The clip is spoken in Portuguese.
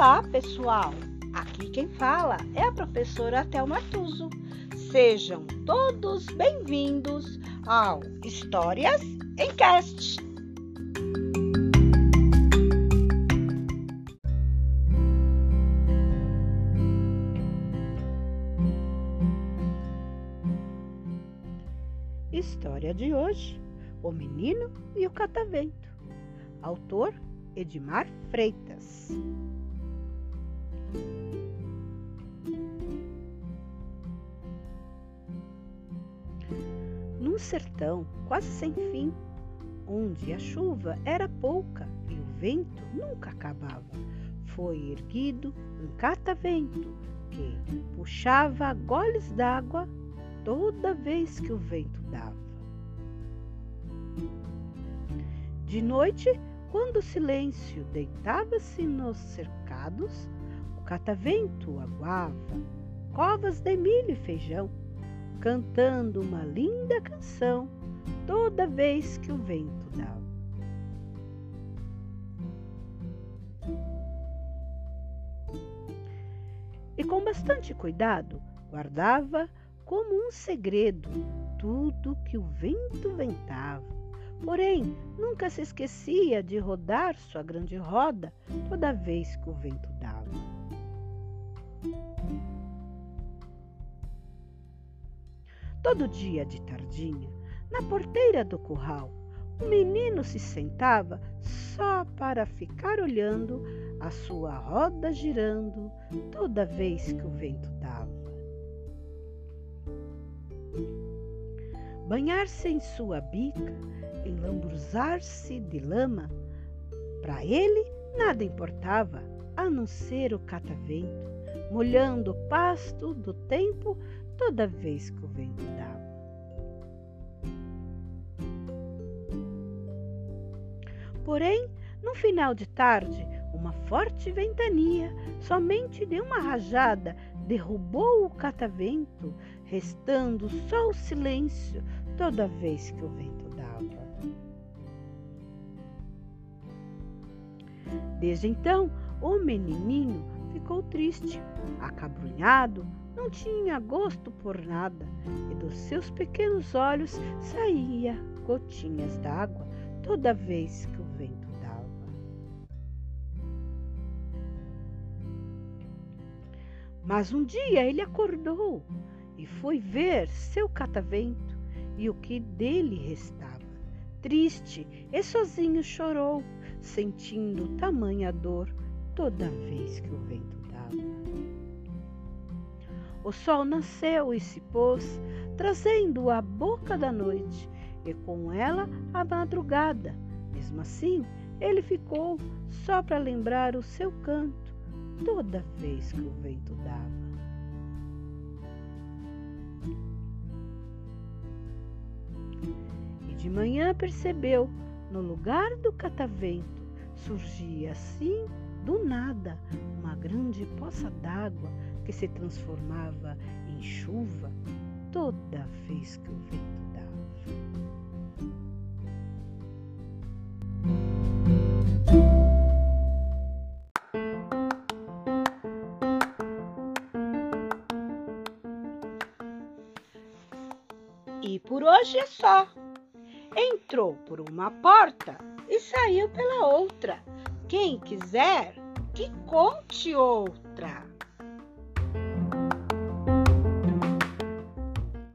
Olá, pessoal! Aqui quem fala é a professora Thelma Tuso. Sejam todos bem-vindos ao Histórias em Cast. História de hoje: O Menino e o Catavento. Autor Edmar Freitas. Num sertão quase sem fim, onde a chuva era pouca e o vento nunca acabava, foi erguido um catavento que puxava goles d'água toda vez que o vento dava. De noite, quando o silêncio deitava-se nos cercados, catavento aguava covas de milho e feijão, cantando uma linda canção toda vez que o vento dava. E com bastante cuidado guardava como um segredo tudo que o vento ventava. Porém, nunca se esquecia de rodar sua grande roda toda vez que o vento dava. Todo dia de tardinha, na porteira do curral, o menino se sentava só para ficar olhando a sua roda girando toda vez que o vento dava. banhar-se em sua bica, enlambruzar-se de lama. Para ele nada importava, a não ser o catavento, molhando o pasto do tempo toda vez que o vento dava. Porém, no final de tarde, uma forte ventania, somente de uma rajada, derrubou o catavento, restando só o silêncio toda vez que o vento dava. Desde então, o menininho ficou triste, acabrunhado, não tinha gosto por nada e dos seus pequenos olhos saía gotinhas d'água toda vez que o vento dava. Mas um dia ele acordou e foi ver seu catavento e o que dele restava. Triste e sozinho chorou, sentindo tamanha dor toda vez que o vento dava. O sol nasceu e se pôs, trazendo a boca da noite e com ela a madrugada. Mesmo assim, ele ficou só para lembrar o seu canto toda vez que o vento dava. De manhã percebeu, no lugar do catavento, surgia assim, do nada, uma grande poça d'água que se transformava em chuva toda vez que o vento dava. E por hoje é só entrou por uma porta e saiu pela outra. Quem quiser, que conte outra.